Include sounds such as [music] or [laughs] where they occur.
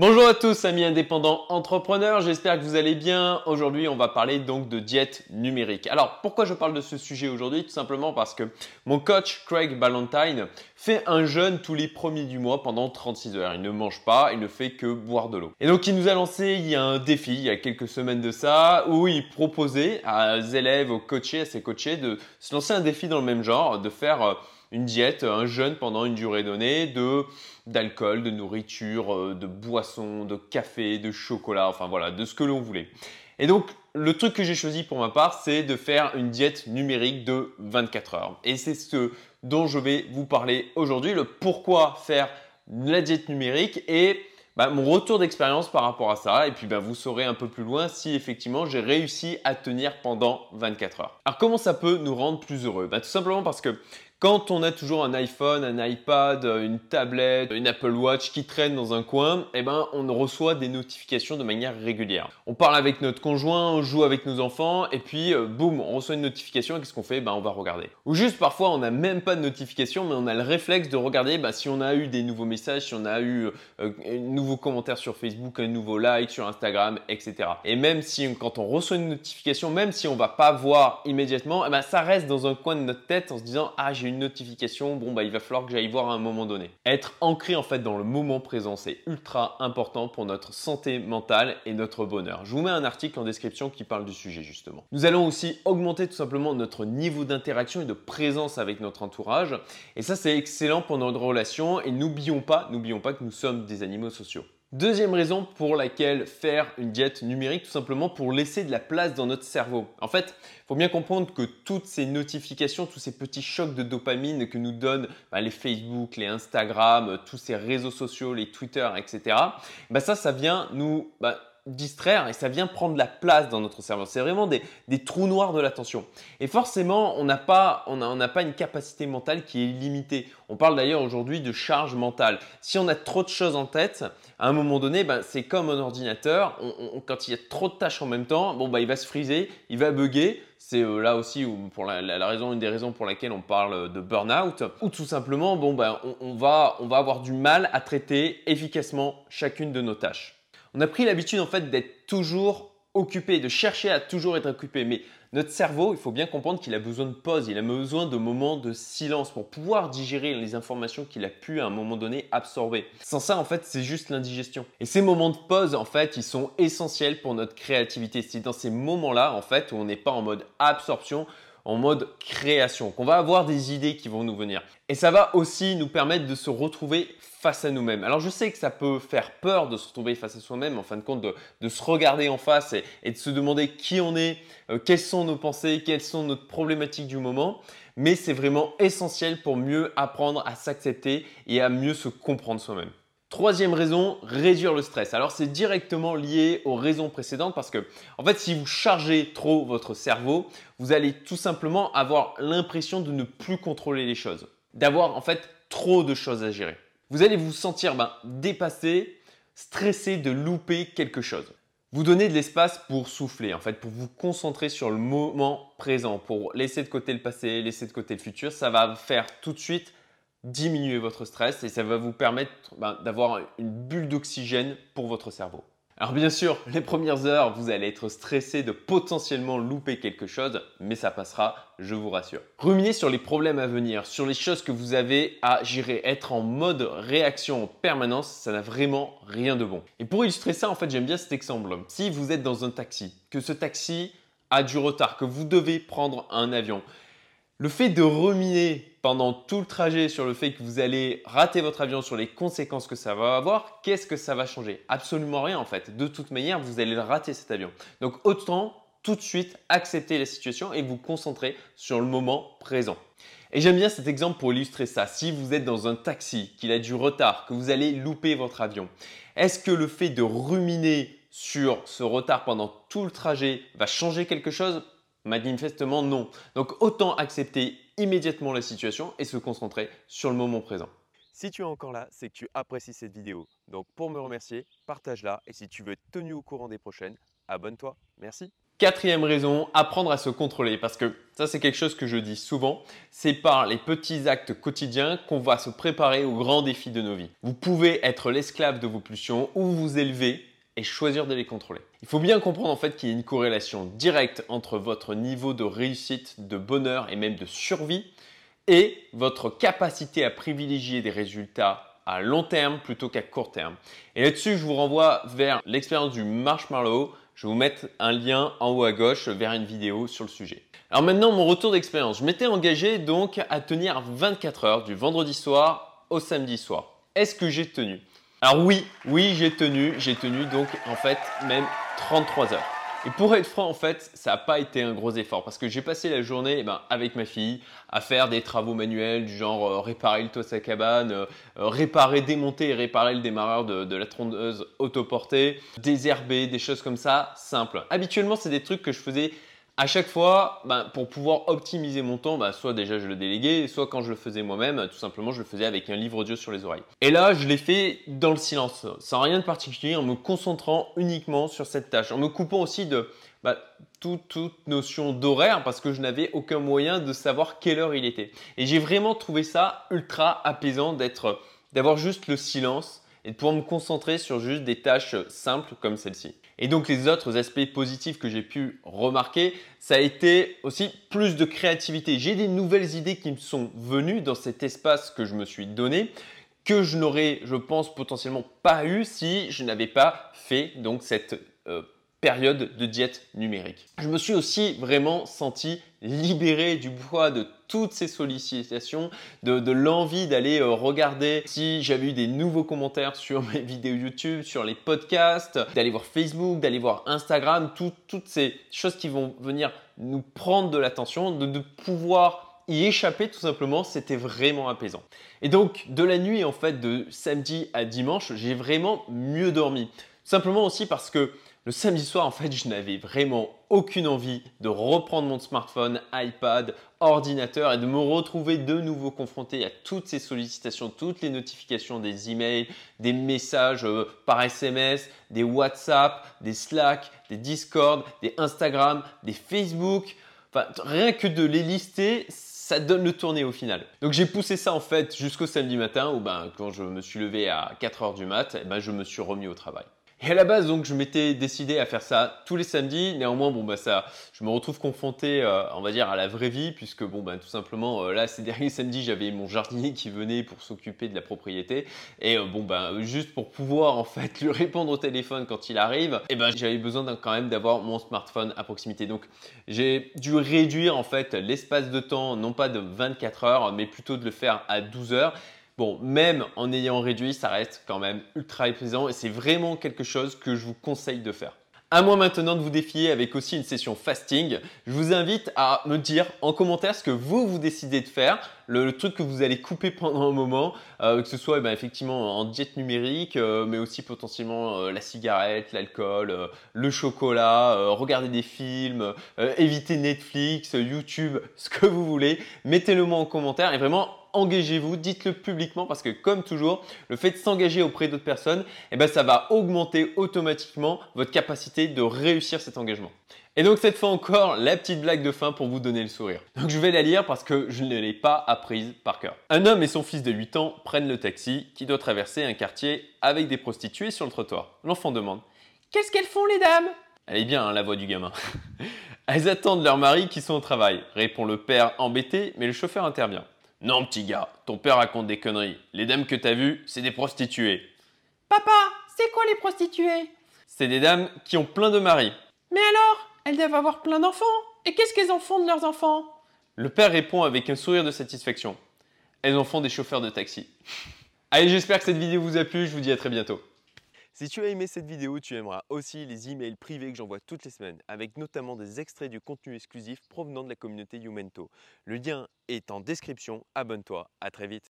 Bonjour à tous amis indépendants entrepreneurs, j'espère que vous allez bien. Aujourd'hui on va parler donc de diète numérique. Alors pourquoi je parle de ce sujet aujourd'hui? Tout simplement parce que mon coach Craig Ballantyne fait un jeûne tous les premiers du mois pendant 36 heures. Il ne mange pas, il ne fait que boire de l'eau. Et donc il nous a lancé il y a un défi, il y a quelques semaines de ça, où il proposait à ses élèves, aux coachés, à ses coachés de se lancer un défi dans le même genre, de faire euh, une diète, un jeûne pendant une durée donnée de d'alcool, de nourriture, euh, de boissons, de café, de chocolat, enfin voilà, de ce que l'on voulait. Et donc le truc que j'ai choisi pour ma part, c'est de faire une diète numérique de 24 heures. Et c'est ce dont je vais vous parler aujourd'hui, le pourquoi faire la diète numérique et bah, mon retour d'expérience par rapport à ça. Et puis bah, vous saurez un peu plus loin si effectivement j'ai réussi à tenir pendant 24 heures. Alors comment ça peut nous rendre plus heureux? Bah, Tout simplement parce que quand on a toujours un iPhone, un iPad, une tablette, une Apple Watch qui traîne dans un coin, eh ben, on reçoit des notifications de manière régulière. On parle avec notre conjoint, on joue avec nos enfants, et puis euh, boum, on reçoit une notification, qu'est-ce qu'on fait? Ben, On va regarder. Ou juste parfois, on n'a même pas de notification, mais on a le réflexe de regarder ben, si on a eu des nouveaux messages, si on a eu euh, un nouveau commentaire sur Facebook, un nouveau like sur Instagram, etc. Et même si quand on reçoit une notification, même si on va pas voir immédiatement, eh ben, ça reste dans un coin de notre tête en se disant Ah, j'ai une notification, bon bah il va falloir que j'aille voir à un moment donné. Être ancré en fait dans le moment présent, c'est ultra important pour notre santé mentale et notre bonheur. Je vous mets un article en description qui parle du sujet justement. Nous allons aussi augmenter tout simplement notre niveau d'interaction et de présence avec notre entourage. Et ça c'est excellent pour notre relation et n'oublions pas, n'oublions pas que nous sommes des animaux sociaux. Deuxième raison pour laquelle faire une diète numérique, tout simplement pour laisser de la place dans notre cerveau. En fait, il faut bien comprendre que toutes ces notifications, tous ces petits chocs de dopamine que nous donnent bah, les Facebook, les Instagram, tous ces réseaux sociaux, les Twitter, etc., bah, ça, ça vient nous bah, distraire et ça vient prendre la place dans notre cerveau. C'est vraiment des, trous noirs de l'attention. Et forcément, on n'a pas, on pas une capacité mentale qui est limitée. On parle d'ailleurs aujourd'hui de charge mentale. Si on a trop de choses en tête, à un moment donné, ben, c'est comme un ordinateur. quand il y a trop de tâches en même temps, bon, ben, il va se friser, il va bugger. C'est euh, là aussi pour la, raison, une des raisons pour laquelle on parle de burn-out. Ou tout simplement, bon, ben, on, va, on va avoir du mal à traiter efficacement chacune de nos tâches. On a pris l'habitude en fait d'être toujours occupé, de chercher à toujours être occupé. Mais notre cerveau, il faut bien comprendre qu'il a besoin de pause, il a besoin de moments de silence pour pouvoir digérer les informations qu'il a pu à un moment donné absorber. Sans ça, en fait, c'est juste l'indigestion. Et ces moments de pause, en fait, ils sont essentiels pour notre créativité. C'est dans ces moments-là, en fait, où on n'est pas en mode absorption, en mode création, qu'on va avoir des idées qui vont nous venir. Et ça va aussi nous permettre de se retrouver face à nous-mêmes. Alors je sais que ça peut faire peur de se retrouver face à soi-même, en fin de compte, de, se regarder en face et, de se demander qui on est, euh, quelles sont nos pensées, quelles sont nos problématiques du moment, mais c'est vraiment essentiel pour mieux apprendre à s'accepter et à mieux se comprendre soi-même. Troisième raison, réduire le stress. Alors c'est directement lié aux raisons précédentes parce que en fait si vous chargez trop votre cerveau, vous allez tout simplement avoir l'impression de ne plus contrôler les choses, d'avoir en fait trop de choses à gérer. Vous allez vous sentir ben, dépassé, stressé de louper quelque chose. Vous donnez de l'espace pour souffler, en fait, pour vous concentrer sur le moment présent, pour laisser de côté le passé, laisser de côté le futur. Ça va faire tout de suite diminuer votre stress et ça va vous permettre ben, d'avoir une bulle d'oxygène pour votre cerveau. Alors bien sûr, [laughs] les premières heures, vous allez être stressé de potentiellement louper quelque chose, mais ça passera, je vous rassure. Ruminez sur les problèmes à venir, sur les choses que vous avez à gérer. Être en mode réaction en permanence, ça n'a vraiment rien de bon. Et pour illustrer ça, en fait, j'aime bien cet exemple. Si vous êtes dans un taxi, que ce taxi a du retard, que vous devez prendre un avion, le fait de ruminer pendant tout le trajet sur le fait que vous allez rater votre avion, sur les conséquences que ça va avoir, qu'est-ce que ça va changer? Absolument rien en fait. De toute manière, vous allez rater cet avion. Donc autant tout de suite accepter la situation et vous concentrer sur le moment présent. Et j'aime bien cet exemple pour illustrer ça. Si vous êtes dans un taxi, qu'il a du retard, que vous allez louper votre avion, est-ce que le fait de ruminer sur ce retard pendant tout le trajet va changer quelque chose? Manifestement non. Donc autant accepter immédiatement la situation et se concentrer sur le moment présent. Si tu es encore là, c'est que tu apprécies cette vidéo. Donc pour me remercier, partage-la et si tu veux être tenu au courant des prochaines, abonne-toi. Merci. Quatrième raison, apprendre à se contrôler parce que ça c'est quelque chose que je dis souvent, c'est par les petits actes quotidiens qu'on va se préparer aux grands défis de nos vies. Vous pouvez être l'esclave de vos pulsions ou vous élever choisir de les contrôler. Il faut bien comprendre en fait qu'il y a une corrélation directe entre votre niveau de réussite, de bonheur et même de survie et votre capacité à privilégier des résultats à long terme plutôt qu'à court terme. Et là-dessus, je vous renvoie vers l'expérience du marshmallow je vais vous mettre un lien en haut à gauche vers une vidéo sur le sujet. Alors maintenant, mon retour d'expérience. Je m'étais engagé donc à tenir 24 heures du vendredi soir au samedi soir. Est-ce que j'ai tenu? Alors oui, oui, j'ai tenu. J'ai tenu donc en fait même 33 heures. Et pour être franc, en fait, ça n'a pas été un gros effort parce que j'ai passé la journée eh ben, avec ma fille à faire des travaux manuels du genre euh, réparer le toit de sa cabane, euh, euh, réparer, démonter et réparer le démarreur de, la trondeuse autoportée, désherber, des choses comme ça, simples. Habituellement, c'est des trucs que je faisais à chaque fois, ben, pour pouvoir optimiser mon temps, ben, soit déjà je le déléguais, soit quand je le faisais moi-même, tout simplement je le faisais avec un livre audio sur les oreilles. Et là, je l'ai fait dans le silence, sans rien de particulier, en me concentrant uniquement sur cette tâche, en me coupant aussi de ben, toute, notion d'horaire parce que je n'avais aucun moyen de savoir quelle heure il était. Et j'ai vraiment trouvé ça ultra apaisant d'avoir juste le silence et de pouvoir me concentrer sur juste des tâches simples comme celle-ci. Et donc les autres aspects positifs que j'ai pu remarquer, ça a été aussi plus de créativité. J'ai des nouvelles idées qui me sont venues dans cet espace que je me suis donné que je n'aurais, je pense, potentiellement pas eu si je n'avais pas fait donc cette euh, période de diète numérique. Je me suis aussi vraiment senti libéré du poids de toutes ces sollicitations, de, l'envie d'aller euh, regarder si j'avais eu des nouveaux commentaires [laughs] sur mes vidéos YouTube, sur les podcasts, d'aller voir Facebook, d'aller voir Instagram, toutes ces choses qui vont venir nous prendre de l'attention, de, de pouvoir y échapper tout simplement, c'était vraiment apaisant. Et donc de la nuit en fait de samedi à dimanche, j'ai vraiment mieux dormi. Simplement aussi parce que le samedi soir, en fait, je n'avais vraiment aucune envie de reprendre mon smartphone, iPad, ordinateur et de me retrouver de nouveau confronté à toutes ces sollicitations, toutes les notifications des emails, des messages euh, par SMS, des WhatsApp, des Slack, des Discord, des Instagram, des Facebook. Enfin, rien que de les lister, ça donne le tourné au final. Donc j'ai poussé ça en fait jusqu'au samedi matin où ben, quand je me suis levé à 4 heures du mat, eh ben, je me suis remis au travail. Et à la base, donc, je m'étais décidé à faire ça tous les samedis. Néanmoins, bon, bah, ça, je me retrouve confronté, euh, on va dire, à la vraie vie, puisque, bon, bah, tout simplement, euh, là, ces [laughs] derniers samedis, j'avais mon jardinier qui venait pour s'occuper de la propriété. Et, euh, bon, bah, juste pour pouvoir, en fait, [laughs] lui répondre au téléphone quand il arrive, et ben, j'avais besoin quand même d'avoir mon smartphone à proximité. Donc, j'ai dû réduire, en fait, l'espace de temps, non pas de 24 heures, mais plutôt de le faire à 12 heures. Bon, même en ayant réduit, ça reste quand même ultra épuisant et c'est vraiment quelque chose que je vous conseille de faire. À moi maintenant de vous défier avec aussi une session fasting. Je vous invite à me dire en commentaire ce que vous vous décidez de faire, le, truc que vous allez couper pendant un moment, euh, que ce soit eh ben, effectivement en diète numérique, euh, mais aussi potentiellement euh, la cigarette, l'alcool, le chocolat, regarder des films, éviter Netflix, YouTube, [laughs] ce que vous voulez. Mettez-le moi en commentaire et vraiment engagez-vous, dites-le publiquement parce que comme toujours, le fait de s'engager auprès d'autres personnes, eh ben, ça va augmenter automatiquement votre capacité de réussir cet engagement. Et donc cette fois encore, la petite blague de fin pour vous donner le sourire. Donc je vais la lire parce que je ne l'ai pas apprise par cœur. Un homme et son fils de 8 ans prennent le taxi qui doit traverser un quartier avec des prostituées sur le trottoir. L'enfant demande Qu'est-ce qu'elles font les dames? Elle est bien hein, la voix du gamin. [laughs] Elles attendent leur mari qui sont au travail, répond le père embêté, mais le chauffeur intervient. Non, petit gars, ton père raconte des conneries. Les dames que t'as vues, c'est des prostituées. Papa, c'est quoi les prostituées? C'est des dames qui ont plein de maris. Mais alors Elles doivent avoir plein d'enfants. Et qu'est-ce qu'elles en font de leurs enfants? Le père répond avec un sourire de satisfaction. Elles en font des chauffeurs de taxi. Allez, j'espère que cette vidéo vous a plu. Je vous dis à très bientôt. Si tu as aimé cette vidéo, tu aimeras aussi les emails privés que j'envoie toutes les semaines, avec notamment des extraits du contenu exclusif provenant de la communauté Youmento. Le lien est en description, abonne-toi, à très vite